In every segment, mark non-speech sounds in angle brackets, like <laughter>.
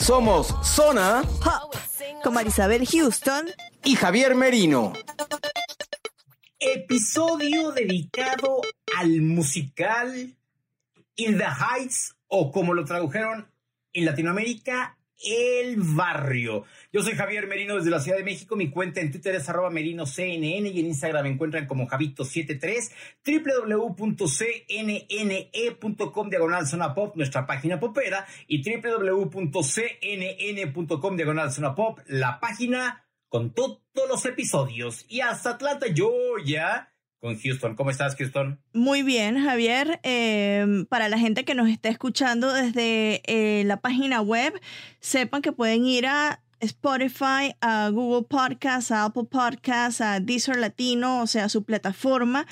Somos Zona Hop, con Marisabel Houston y Javier Merino. episodio dedicado al musical In the Heights o como lo tradujeron en Latinoamérica, El Barrio. Yo soy Javier Merino desde la Ciudad de México. Mi cuenta en Twitter es arroba merinoCNN y en Instagram me encuentran como Javito73, www.cnne.com diagonal zona pop, nuestra página popera, y www.cnn.com diagonal zona pop, la página con todos los episodios. Y hasta Atlanta, Georgia, con Houston. ¿Cómo estás, Houston? Muy bien, Javier. Eh, para la gente que nos está escuchando desde eh, la página web, sepan que pueden ir a Spotify, a Google Podcasts, a Apple Podcasts, a Deezer Latino, o sea, su plataforma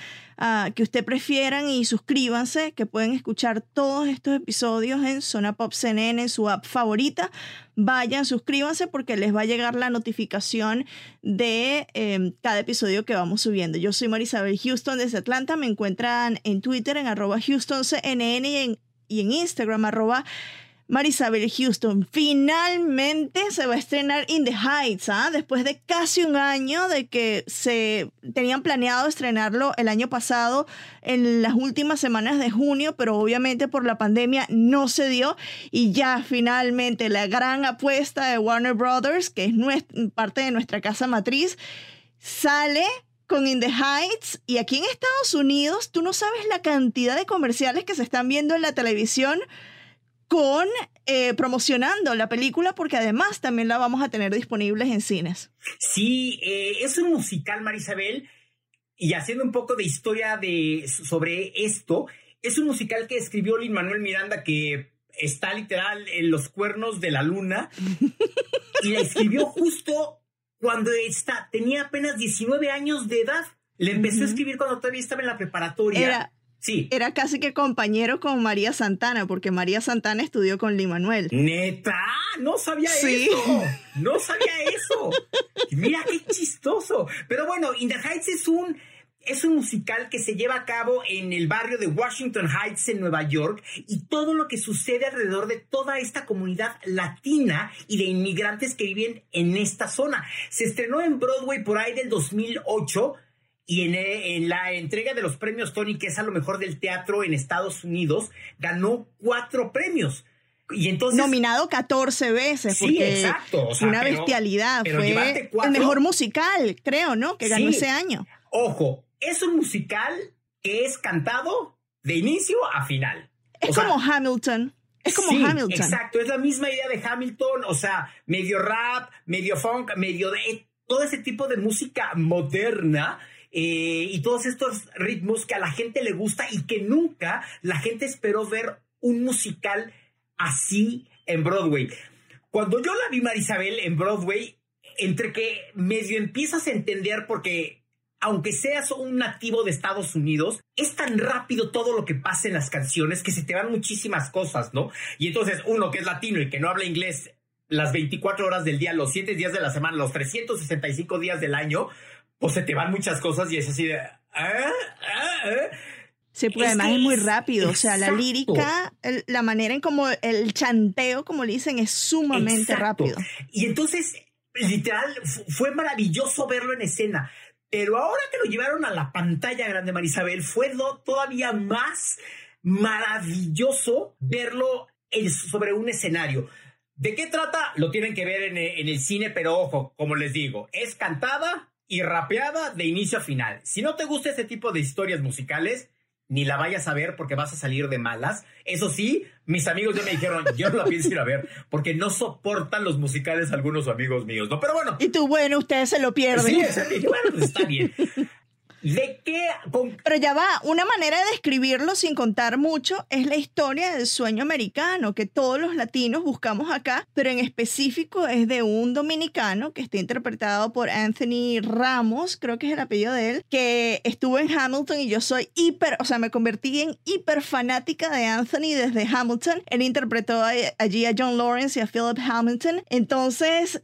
que usted prefieran y suscríbanse, que pueden escuchar todos estos episodios en Zona Pop CNN, en su app favorita. Vayan, suscríbanse porque les va a llegar la notificación de eh, cada episodio que vamos subiendo. Yo soy Marisabel Houston desde Atlanta. Me encuentran en Twitter en arroba HoustonCNN y en, y en Instagram arroba Marisabel Houston. Finalmente se va a estrenar In the Heights, ¿ah? después de casi un año de que se tenían planeado estrenarlo el año pasado en las últimas semanas de junio, pero obviamente por la pandemia no se dio y ya finalmente la gran apuesta de Warner Brothers, que es parte de nuestra casa matriz, sale con In the Heights y aquí en Estados Unidos tú no sabes la cantidad de comerciales que se están viendo en la televisión con eh, promocionando la película porque además también la vamos a tener disponibles en cines. Sí, eh, es un musical, Marisabel, y haciendo un poco de historia de, sobre esto, es un musical que escribió Lin Manuel Miranda que está literal en los cuernos de la luna <laughs> y la escribió justo cuando está, tenía apenas 19 años de edad. Le empezó a escribir cuando todavía estaba en la preparatoria. Era, sí. era casi que compañero con María Santana, porque María Santana estudió con Lin Manuel. Neta, no sabía Sí. eso. <laughs> No sabía eso. Mira qué chistoso. Pero bueno, In the Heights es un es un musical que se lleva a cabo en el barrio de Washington Heights en Nueva York y todo lo que sucede alrededor de toda esta comunidad latina y de inmigrantes que viven en esta zona. Se estrenó en Broadway por ahí del 2008 y en, eh, en la entrega de los premios Tony, que es a lo mejor del teatro en Estados Unidos, ganó cuatro premios. Y entonces... Nominado 14 veces, Sí, exacto, o sea, una pero- bestialidad. pero Fue el mejor musical, creo, ¿no? Que ganó Sí. ese año. Ojo, es un musical que es cantado de inicio a final. Es O sea, como Hamilton. Es como sí, Hamilton. Exacto, es la misma idea de Hamilton, o sea, medio rap, medio funk, medio de todo ese tipo de música moderna. Eh, y todos estos ritmos que a la gente le gusta y que nunca la gente esperó ver un musical así en Broadway. Cuando yo la vi Marisabel en Broadway, entre que medio empiezas a entender porque aunque seas un nativo de Estados Unidos, es tan rápido todo lo que pasa en las canciones que se te van muchísimas cosas, ¿no? Y entonces uno que es latino y que no habla inglés las 24 horas del día, los 7 días de la semana, los 365 días del año, pues se te van muchas cosas y es así de... ¿eh? ¿eh? Sí, porque además es muy rápido. O sea, la lírica, la manera en como el chanteo, como le dicen, es sumamente rápido. Y entonces, literal, fue maravilloso verlo en escena. Pero ahora que lo llevaron a la pantalla grande, Marisabel, fue todavía más maravilloso verlo sobre un escenario. ¿De qué trata? Lo tienen que ver en, en el cine, pero ojo, como les digo, es cantada y rapeada de inicio a final. Si no te gusta este tipo de historias musicales, ni la vayas a ver porque vas a salir de malas. Eso sí, mis amigos ya me dijeron, yo no la pienso ir a ver porque no soportan los musicales algunos amigos míos, ¿no? Pero bueno. Y tú, bueno, ustedes se lo pierden. Sí, bueno, pues está bien. ¿De qué? Pero ya va, una manera de describirlo sin contar mucho es la historia del sueño americano que todos los latinos buscamos acá, pero en específico es de un dominicano que está interpretado por Anthony Ramos, creo que es el apellido de él, que estuvo en Hamilton y yo soy hiper, o sea, me convertí en hiper fanática de Anthony desde Hamilton. Él interpretó allí a John Lawrence y a Philip Hamilton. Entonces,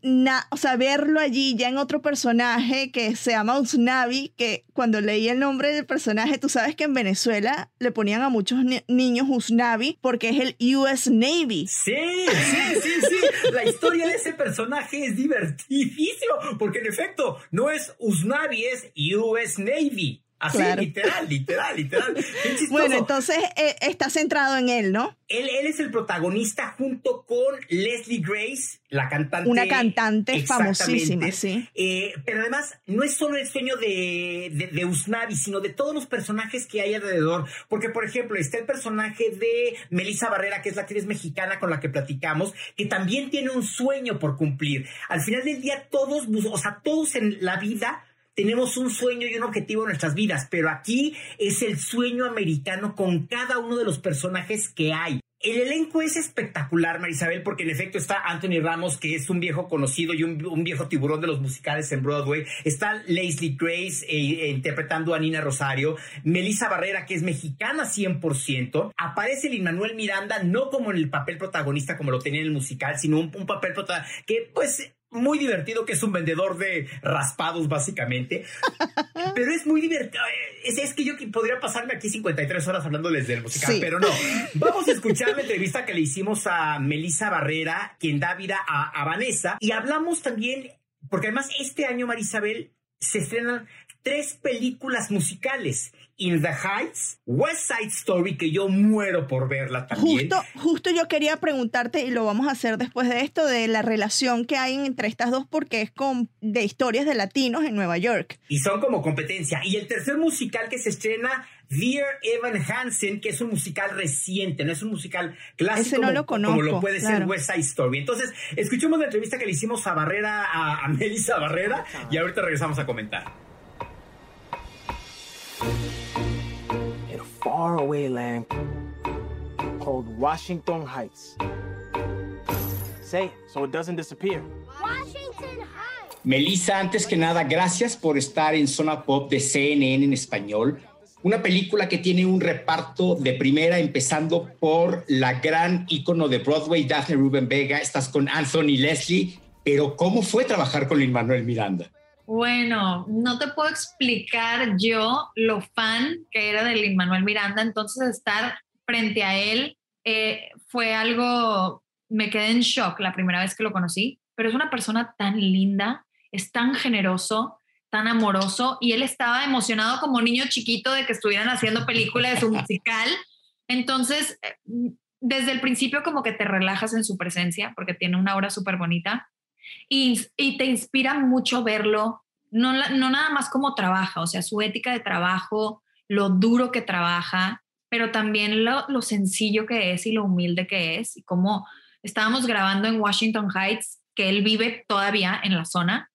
o sea, verlo allí ya en otro personaje que se llama Usnavi, que cuando cuando leí el nombre del personaje, tú sabes que en Venezuela le ponían a muchos niños Usnavi porque es el US Navy. Sí, sí, sí, sí. La historia de ese personaje es divertidísimo porque en efecto no es Usnavi, es US Navy. Así, literal, literal, literal. <laughs> Bueno, entonces eh, está centrado en él, ¿no? Él, él, es el protagonista junto con Leslie Grace, la cantante. Una cantante famosísima, sí. Eh, pero además, no es solo el sueño de, de, de, Usnavi, sino de todos los personajes que hay alrededor. Porque, por ejemplo, está el personaje de Melissa Barrera, que es la actriz mexicana con la que platicamos, que también tiene un sueño por cumplir. Al final del día, todos, o sea, todos en la vida tenemos un sueño y un objetivo en nuestras vidas, pero aquí es el sueño americano con cada uno de los personajes que hay. El elenco es espectacular, Marisabel, porque en efecto está Anthony Ramos, que es un viejo conocido y un, viejo tiburón de los musicales en Broadway. Está Leslie Grace eh, interpretando a Nina Rosario. Melissa Barrera, que es mexicana 100%. Aparece Lin Manuel Miranda, no como en el papel protagonista como lo tenía en el musical, sino un, un papel que pues muy divertido, que es un vendedor de raspados, básicamente. <laughs> pero es muy divertido. Es, es, que yo podría pasarme aquí 53 horas hablándoles del musical, pero no. Vamos a escuchar la entrevista que le hicimos a Melissa Barrera, quien da vida a, a Vanessa, y hablamos también, porque además este año, Marisabel, se estrenan tres películas musicales. In the Heights, West Side Story, que yo muero por verla también. Justo, justo yo quería preguntarte, y lo vamos a hacer después de esto, de la relación que hay entre estas dos, porque es con, de historias de latinos en Nueva York. Y son como competencia. Y el tercer musical que se estrena Dear Evan Hansen, que es un musical reciente, no es un musical clásico no lo conozco, como lo puede ser West Side Story. Entonces, escuchemos la entrevista que le hicimos a Barrera, a, a Melissa Barrera, y ahorita regresamos a comentar. Faraway land called Washington Heights. Say it so it doesn't disappear. Washington Heights. Melissa, antes que nada, gracias por estar en Zona Pop de CNN en español. Una película que tiene un reparto de primera, empezando por la gran ícono de Broadway, Daphne Ruben Vega. Estás con Anthony Leslie. Pero, ¿cómo fue trabajar con Lin Manuel Miranda? Bueno, no te puedo explicar yo lo fan que era de Lin Manuel Miranda, entonces estar frente a él eh, fue algo, me quedé en shock la primera vez que lo conocí, pero es una persona tan linda, es tan generoso, tan amoroso y él estaba emocionado como niño chiquito de que estuvieran haciendo película de su musical. Entonces, eh, desde el principio como que te relajas en su presencia porque tiene una obra súper bonita y, te inspira mucho verlo, no, no nada más como trabaja, o sea, su ética de trabajo, lo duro que trabaja, pero también lo, lo sencillo que es y lo humilde que es, y como estábamos grabando en Washington Heights, que él vive todavía en la zona,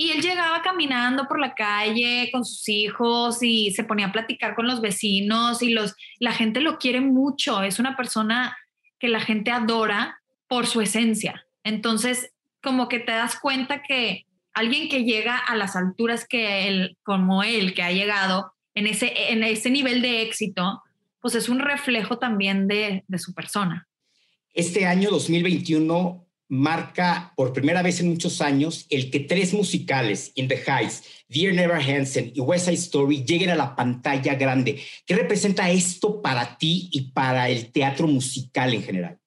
y él llegaba caminando por la calle con sus hijos y se ponía a platicar con los vecinos y los, la gente lo quiere mucho. Es una persona que la gente adora por su esencia. Entonces, como que te das cuenta que alguien que llega a las alturas que él, como él, que ha llegado en ese, en ese nivel de éxito, pues es un reflejo también de, de su persona. Este año 2021 marca por primera vez en muchos años el que tres musicales, In the Heights, Dear Never Hansen y West Side Story, lleguen a la pantalla grande. ¿Qué representa esto para ti y para el teatro musical en general?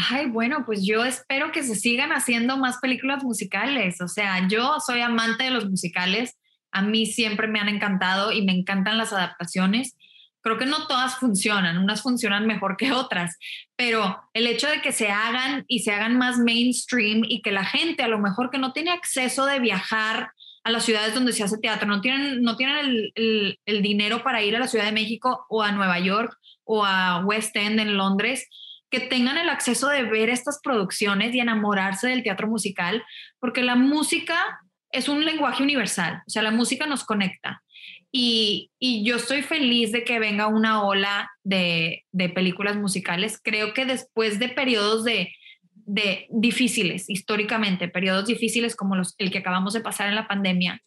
Ay, bueno, pues yo espero que se sigan haciendo más películas musicales. O sea, yo soy amante de los musicales. A mí siempre me han encantado y me encantan las adaptaciones. Creo que no todas funcionan, unas funcionan mejor que otras, pero el hecho de que se hagan y se hagan más mainstream y que la gente a lo mejor que no tiene acceso de viajar a las ciudades donde se hace teatro, no tienen, no tienen el, el dinero para ir a la Ciudad de México o a Nueva York o a West End en Londres, que tengan el acceso de ver estas producciones y enamorarse del teatro musical, porque la música es un lenguaje universal, o sea, la música nos conecta. Y, y yo estoy feliz de que venga una ola de, de películas musicales. Creo que después de periodos de, de difíciles, históricamente, periodos difíciles como los, el que acabamos de pasar en la pandemia,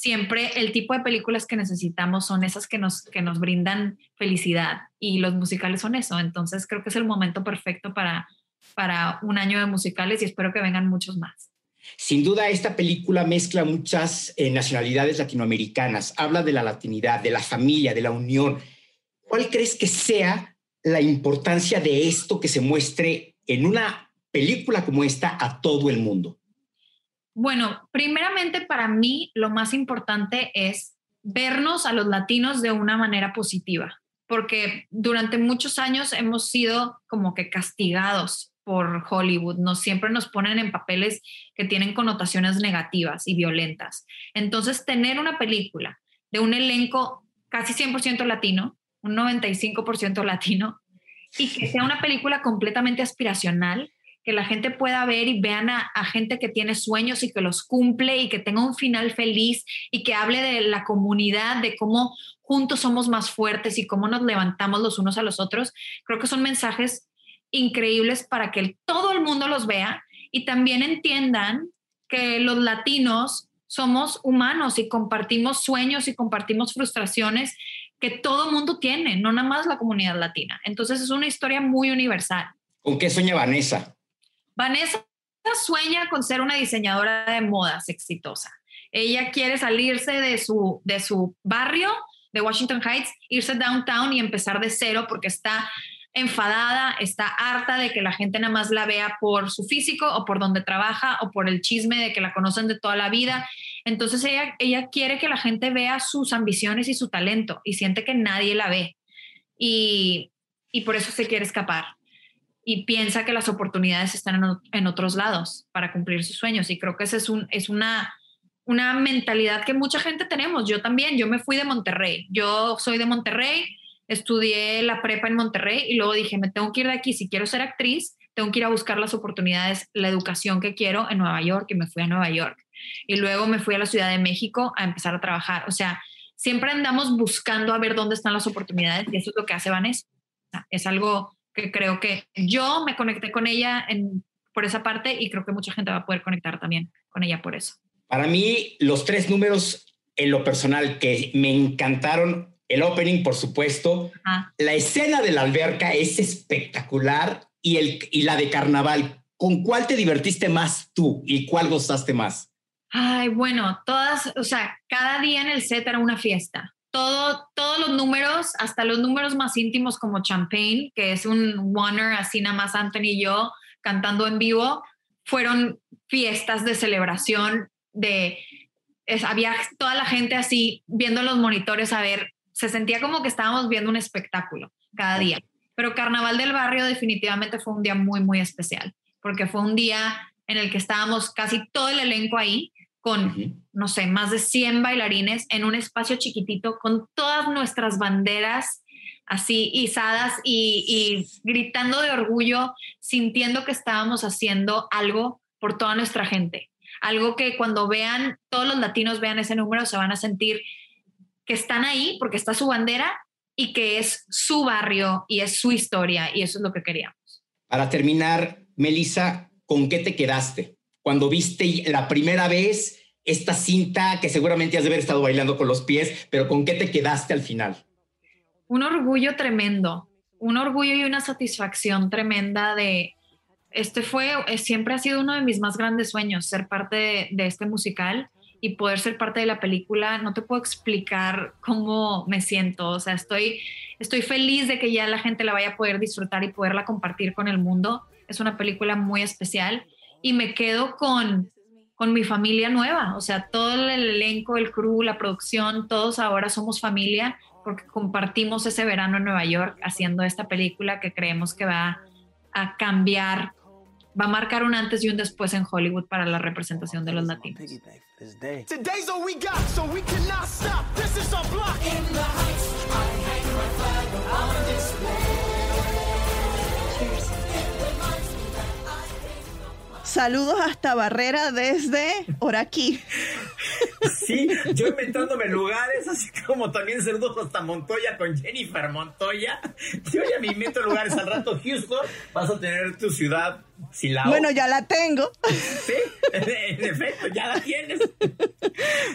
siempre el tipo de películas que necesitamos son esas que nos, que nos brindan felicidad y los musicales son eso. Entonces creo que es el momento perfecto para, para un año de musicales y espero que vengan muchos más. Sin duda, esta película mezcla muchas eh, nacionalidades latinoamericanas, habla de la latinidad, de la familia, de la unión. ¿Cuál crees que sea la importancia de esto que se muestre en una película como esta a todo el mundo? Bueno, primeramente para mí lo más importante es vernos a los latinos de una manera positiva, porque durante muchos años hemos sido como que castigados por Hollywood, no siempre nos ponen en papeles que tienen connotaciones negativas y violentas. Entonces, tener una película de un elenco casi 100% latino, un 95% latino, y que sea una película completamente aspiracional, que la gente pueda ver y vean a, a, gente que tiene sueños y que los cumple y que tenga un final feliz y que hable de la comunidad, de cómo juntos somos más fuertes y cómo nos levantamos los unos a los otros. Creo que son mensajes increíbles para que todo el mundo los vea y también entiendan que los latinos somos humanos y compartimos sueños y compartimos frustraciones que todo mundo tiene, no nada más la comunidad latina. Entonces es una historia muy universal. ¿Con qué sueña Vanessa? Vanessa sueña con ser una diseñadora de modas exitosa. Ella quiere salirse de su, de su barrio, de Washington Heights, irse downtown y empezar de cero porque está enfadada, está harta de que la gente nada más la vea por su físico o por donde trabaja o por el chisme de que la conocen de toda la vida. Entonces ella, ella quiere que la gente vea sus ambiciones y su talento y siente que nadie la ve. Y, y por eso se quiere escapar. Y piensa que las oportunidades están en, otros lados para cumplir sus sueños. Y creo que esa es, un, es una, una mentalidad que mucha gente tenemos. Yo también, yo me fui de Monterrey. Yo soy de Monterrey estudié la prepa en Monterrey y luego dije, me tengo que ir de aquí, si quiero ser actriz, tengo que ir a buscar las oportunidades, la educación que quiero en Nueva York y me fui a Nueva York. Y luego me fui a la Ciudad de México a empezar a trabajar. O sea, siempre andamos buscando a ver dónde están las oportunidades y eso es lo que hace Vanessa. Es algo que creo que yo me conecté con ella en, por esa parte y creo que mucha gente va a poder conectar también con ella por eso. Para mí, los tres números en lo personal que me encantaron el opening, por supuesto. Ah. La escena de la alberca es espectacular y, el, y la de carnaval. ¿Con cuál te divertiste más tú y cuál gozaste más? Ay, bueno, todas, o sea, cada día en el set era una fiesta. Todo, todos los números, hasta los números más íntimos como Champagne, que es un Warner, así nada más Anthony y yo cantando en vivo, fueron fiestas de celebración, de, es, había toda la gente así viendo los monitores a ver se sentía como que estábamos viendo un espectáculo cada día. Pero Carnaval del Barrio definitivamente fue un día muy, muy especial, porque fue un día en el que estábamos casi todo el elenco ahí, con, no sé, más de 100 bailarines en un espacio chiquitito, con todas nuestras banderas así izadas y, y gritando de orgullo, sintiendo que estábamos haciendo algo por toda nuestra gente. Algo que cuando vean, todos los latinos vean ese número, se van a sentir que están ahí porque está su bandera y que es su barrio y es su historia y eso es lo que queríamos. Para terminar, Melissa, ¿con qué te quedaste? Cuando viste la primera vez esta cinta que seguramente has de haber estado bailando con los pies, pero ¿con qué te quedaste al final? Un orgullo tremendo, un orgullo y una satisfacción tremenda de, este fue, eh, siempre ha sido uno de mis más grandes sueños, ser parte de, este musical y poder ser parte de la película. No te puedo explicar cómo me siento, o sea, estoy, estoy feliz de que ya la gente la vaya a poder disfrutar y poderla compartir con el mundo. Es una película muy especial y me quedo con, con mi familia nueva, o sea, todo el elenco, el crew, la producción, todos ahora somos familia porque compartimos ese verano en Nueva York haciendo esta película que creemos que va a cambiar, va a marcar un antes y un después en Hollywood para la representación de los latinos. Saludos hasta Barrera desde Oraquí. Sí, yo inventándome lugares, así como también saludos hasta Montoya con Jennifer Montoya. Yo ya me invento lugares al rato, Houston, vas a tener tu ciudad Silao. Bueno, ya la tengo. Sí, en efecto, ya la tienes.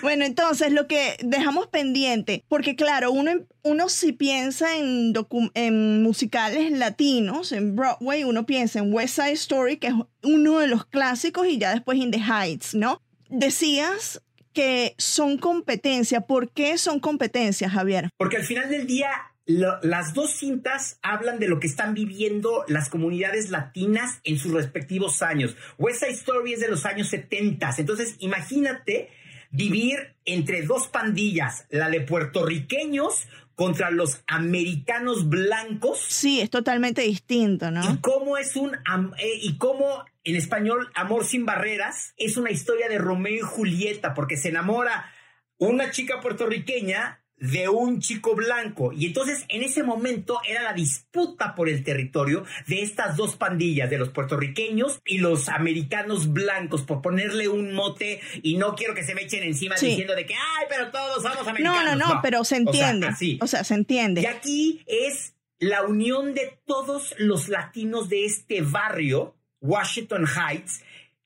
Bueno, entonces lo que dejamos pendiente, porque claro, uno, uno si piensa en, en musicales latinos, en Broadway, uno piensa en West Side Story, que es uno de los clásicos, y ya después In the Heights, ¿no? Decías que son competencia. ¿Por qué son competencias, Javier? Porque al final del día, lo- las dos cintas hablan de lo que están viviendo las comunidades latinas en sus respectivos años. West Side Story es de los años 70. Entonces, imagínate vivir entre dos pandillas, la de puertorriqueños contra los americanos blancos. Sí, es totalmente distinto, ¿no? Y cómo es un eh, y cómo en español Amor sin barreras es una historia de Romeo y Julieta porque se enamora una chica puertorriqueña de un chico blanco y entonces en ese momento era la disputa por el territorio de estas dos pandillas de los puertorriqueños y los americanos blancos por ponerle un mote y no quiero que se me echen encima Sí. diciendo de que ay pero todos somos No, americanos no, no, pero se O sea, entiende. así. O sea, se entiende. Y aquí es la unión de todos los latinos de este barrio, Washington Heights,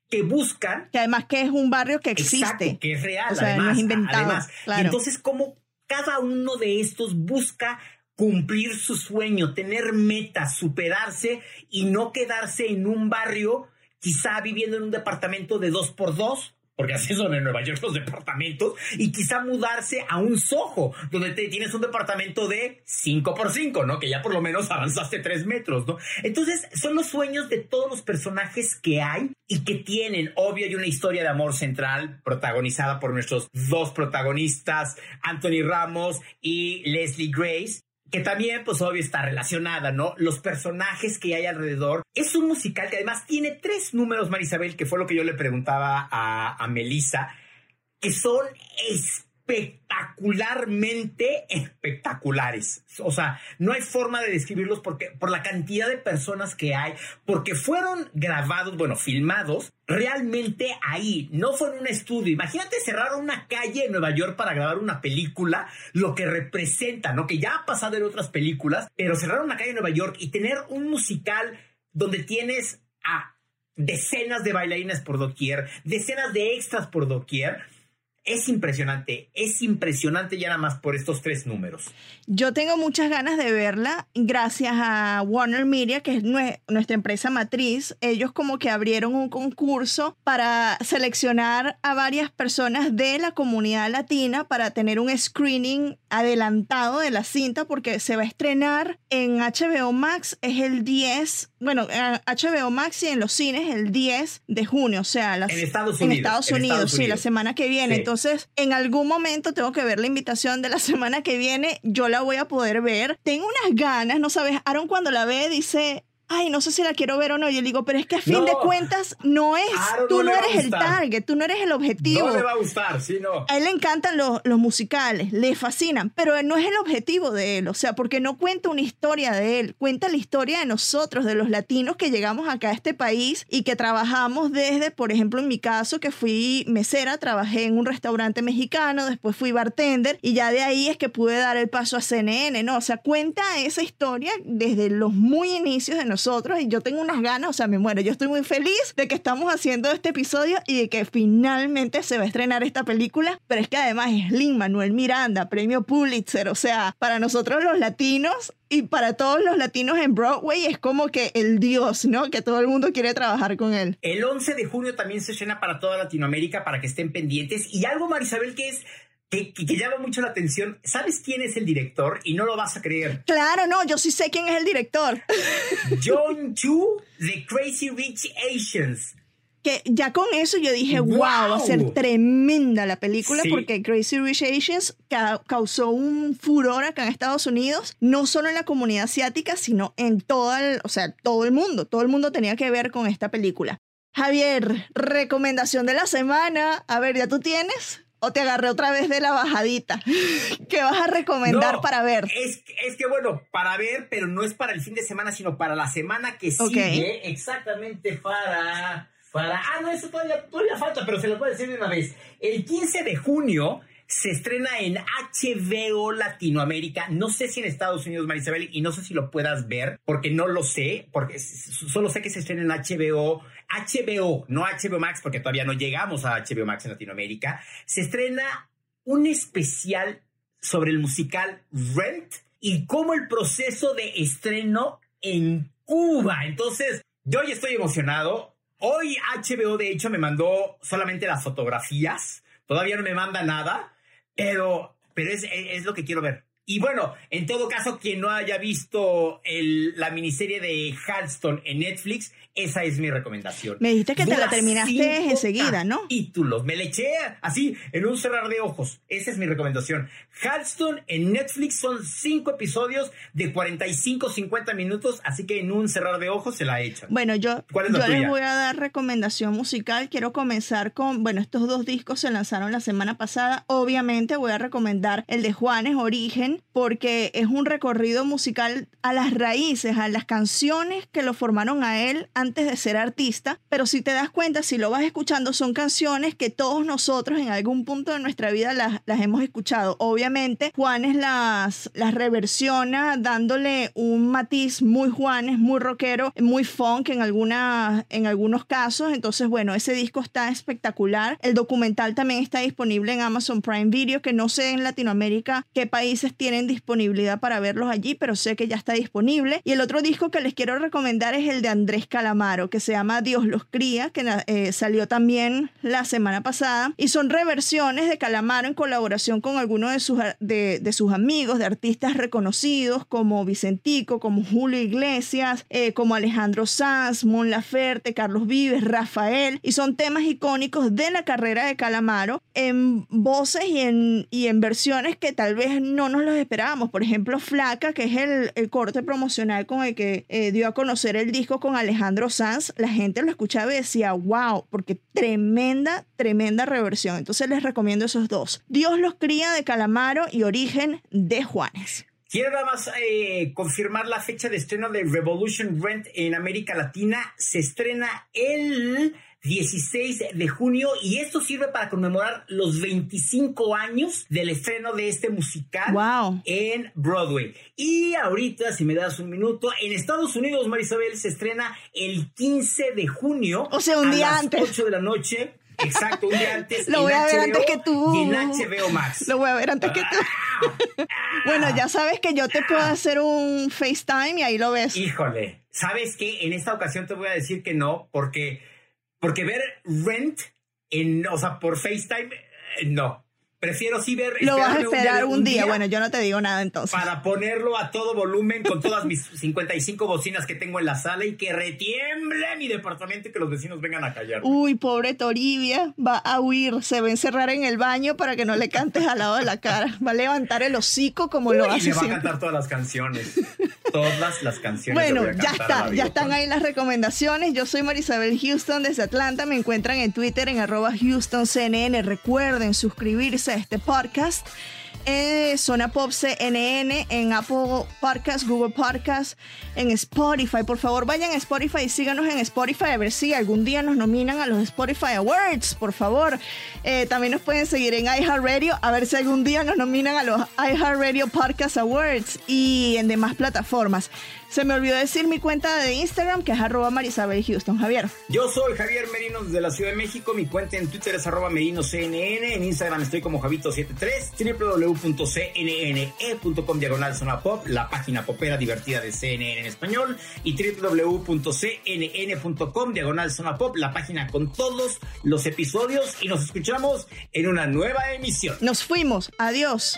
que buscan. Que además que es un barrio que existe. Exacto, que es real, O sea, además. no es inventado, además. claro. Y entonces, como cada uno de estos busca cumplir su sueño, tener metas, superarse y no quedarse en un barrio, quizá viviendo en un departamento de dos por dos, porque así son en Nueva York los departamentos, y quizá mudarse a un Soho, donde te tienes un departamento de 5 por 5 ¿no? Que ya por lo menos avanzaste 3 metros, ¿no? Entonces, son los sueños de todos los personajes que hay y que tienen, obvio, y una historia de amor central protagonizada por nuestros dos protagonistas, Anthony Ramos y Leslie Grace, que también, pues obvio, está relacionada, ¿no? Los personajes que hay alrededor. Es un musical que además tiene tres números, Marisabel, que fue lo que yo le preguntaba a, Melissa, que son espectacularmente espectaculares. O sea, no hay forma de describirlos porque, por la cantidad de personas que hay, porque fueron grabados, bueno, filmados realmente ahí, no fue en un estudio. Imagínate cerrar una calle en Nueva York para grabar una película, lo que representa, ¿no? Que ya ha pasado en otras películas, pero cerrar una calle en Nueva York y tener un musical donde tienes a decenas de bailarines por doquier, decenas de extras por doquier. Es impresionante, es impresionante ya nada más por estos tres números. Yo tengo muchas ganas de verla gracias a Warner Media, que es nue- nuestra empresa matriz. Ellos como que abrieron un concurso para seleccionar a varias personas de la comunidad latina para tener un screening adelantado de la cinta porque se va a estrenar en HBO Max, es el 10, bueno, en HBO Max y en los cines el 10 de junio, o sea, las- En Estados en Unidos, Estados en Unidos, Estados sí, la Unidos. semana que viene. Sí. Entonces, en algún momento tengo que ver la invitación de la <laughs> semana que viene. Yo la voy a poder ver. Tengo unas ganas, no sabes. Aaron cuando la ve dice, ay, no sé si la quiero ver o no. Yo le digo, pero es que a fin No. de cuentas no es, Aaron tú no eres el target, tú no eres el objetivo. No le va a gustar, sí, no. A él le encantan los, los musicales, le fascinan, pero no es el objetivo de él, o sea, porque no cuenta una historia de él, cuenta la historia de nosotros, de los latinos que llegamos acá a este país y que trabajamos desde, por ejemplo, en mi caso, que fui mesera, trabajé en un restaurante mexicano, después fui bartender y ya de ahí es que pude dar el paso a CNN, ¿no? O sea, cuenta esa historia desde los muy inicios de nosotros y yo tengo unas ganas, o sea, me muero. Yo estoy muy feliz de que estamos haciendo este episodio y de que finalmente se va a estrenar esta película, pero es que además es Lin Manuel Miranda, premio Pulitzer, o sea, para nosotros los latinos y para todos los latinos en Broadway es como que el dios, ¿no? Que todo el mundo quiere trabajar con él. El 11 de junio también se estrena para toda Latinoamérica para que estén pendientes. Y algo, Marisabel, que es que, que, que llama mucho la atención. ¿Sabes quién es el director? Y no lo vas a creer. Claro, no, yo sí sé quién es el director. <laughs> John Chu de Crazy Rich Asians. que ya con eso yo dije, wow, ¡Wow! va a ser tremenda la película Sí. porque Crazy Rich Asians ca- causó un furor acá en Estados Unidos, no solo en la comunidad asiática, sino en todo el, o sea, todo el mundo. Todo el mundo tenía que ver con esta película. Javier, recomendación de la semana. A ver, ¿ya tú tienes? ¿O te agarré otra vez de la bajadita? ¿Qué vas a recomendar No, para ver? Es, es que bueno, para ver, pero no es para el fin de semana, sino para la semana que sigue. Exactamente para. para ah, no, eso todavía, todavía falta, pero se lo puedo decir de una vez. El 15 de junio se estrena en HBO Latinoamérica. No sé si en Estados Unidos, Marisabel, y no sé si lo puedas ver, porque no lo sé, porque solo sé que se estrena en HBO. HBO, no HBO Max, porque todavía no llegamos a HBO Max en Latinoamérica. Se estrena un especial sobre el musical Rent y cómo el proceso de estreno en Cuba. Entonces, yo ya estoy emocionado. Hoy HBO, de hecho, me mandó solamente las fotografías. Todavía no me manda nada, pero, pero es, es lo que quiero ver. Y bueno, en todo caso, quien no haya visto el- la miniserie de Halston en Netflix, esa es mi recomendación. Me dijiste que te la terminaste enseguida, ¿no? Títulos, me le eché así en un cerrar de ojos. Esa es mi recomendación. Halston en Netflix son cinco episodios de 45, 50 minutos, así que en un cerrar de ojos se la echan. Bueno, yo, ¿Cuál es la yo les voy a dar recomendación musical. Quiero comenzar con, bueno, estos dos discos se lanzaron la semana pasada. Obviamente voy a recomendar el de Juanes Origen porque es un recorrido musical a las raíces, a las canciones que lo formaron a él antes de ser artista. Pero si te das cuenta, si lo vas escuchando, son canciones que todos nosotros en algún punto de nuestra vida las, las hemos escuchado. Obviamente, Juanes las, las reversiona dándole un matiz muy Juanes, muy rockero, muy funk en, alguna, en algunos casos. Entonces, bueno, ese disco está espectacular. El documental también está disponible en Amazon Prime Video, que no sé en Latinoamérica qué países tienen disponibilidad para verlos allí, pero sé que ya está disponible. Y el otro disco que les quiero recomendar es el de Andrés Calamaro, que se llama Dios los cría, que eh, salió también la semana pasada. Y son reversiones de Calamaro en colaboración con algunos de sus, de, de sus amigos, de artistas reconocidos como Vicentico, como Julio Iglesias, eh, como Alejandro Sanz, Mon Laferte, Carlos Vives, Rafael. Y son temas icónicos de la carrera de Calamaro en voces y en, y en versiones que tal vez no nos los esperábamos. Por ejemplo, Flaca, que es el, el corte promocional con el que eh, dio a conocer el disco con Alejandro Sanz. La gente lo escuchaba y decía, wow, porque tremenda, tremenda reversión. Entonces les recomiendo esos dos. Dios los cría de Calamaro y Origen de Juanes. Quiero nada más eh, confirmar la fecha de estreno de Revolution Rent en América Latina. Se estrena el 16 de junio y esto sirve para conmemorar los 25 años del estreno de este musical Wow. en Broadway. Y ahorita, si me das un minuto, en Estados Unidos, Marisabel, se estrena el 15 de junio. O sea, un a día las antes. 8 de la noche. Exacto, un día antes. <laughs> Lo voy a ver antes que tú. Y en HBO Max. Lo voy a ver antes que tú. <laughs> Bueno, ya sabes que yo te puedo hacer un FaceTime y ahí lo ves. Híjole, ¿sabes qué? En esta ocasión te voy a decir que no, porque, porque ver Rent, en, o sea, por FaceTime, eh, no. Prefiero sí ver. Lo vas a esperar un día. Bueno, yo no te digo nada entonces. Para ponerlo a todo volumen con todas mis <laughs> 55 bocinas que tengo en la sala y que retiemble mi departamento y que los vecinos vengan a callar. Uy, pobre Toribia, va a huir, se va a encerrar en el baño para que no le cantes al lado de la cara. Va a levantar el hocico como lo y hace le va a cantar todas las canciones. Todas las canciones. Bueno, voy a ya está, ya están ahí las recomendaciones. Yo soy Marisabel Houston desde Atlanta. Me encuentran en Twitter en arroba HoustonCNN. Recuerden suscribirse a este podcast. En Zona Pop CNN, en Apple Podcast, Google Podcast, en Spotify. Por favor, vayan a Spotify y síganos en Spotify a ver si algún día nos nominan a los Spotify Awards, por favor. Eh, también nos pueden seguir en iHeartRadio a ver si algún día nos nominan a los iHeartRadio Podcast Awards y en demás plataformas. Se me olvidó decir mi cuenta de Instagram, que es arroba Marisabel Houston. Javier. Yo soy Javier Merinos de la Ciudad de México. Mi cuenta en Twitter es arroba merinoCNN. En Instagram estoy como Javito73. www.cnne.com diagonal zona pop, la página popera divertida de CNN en español. Y www.cnn.com diagonal zona pop, la página con todos los episodios. Y nos escuchamos en una nueva emisión. Nos fuimos. Adiós.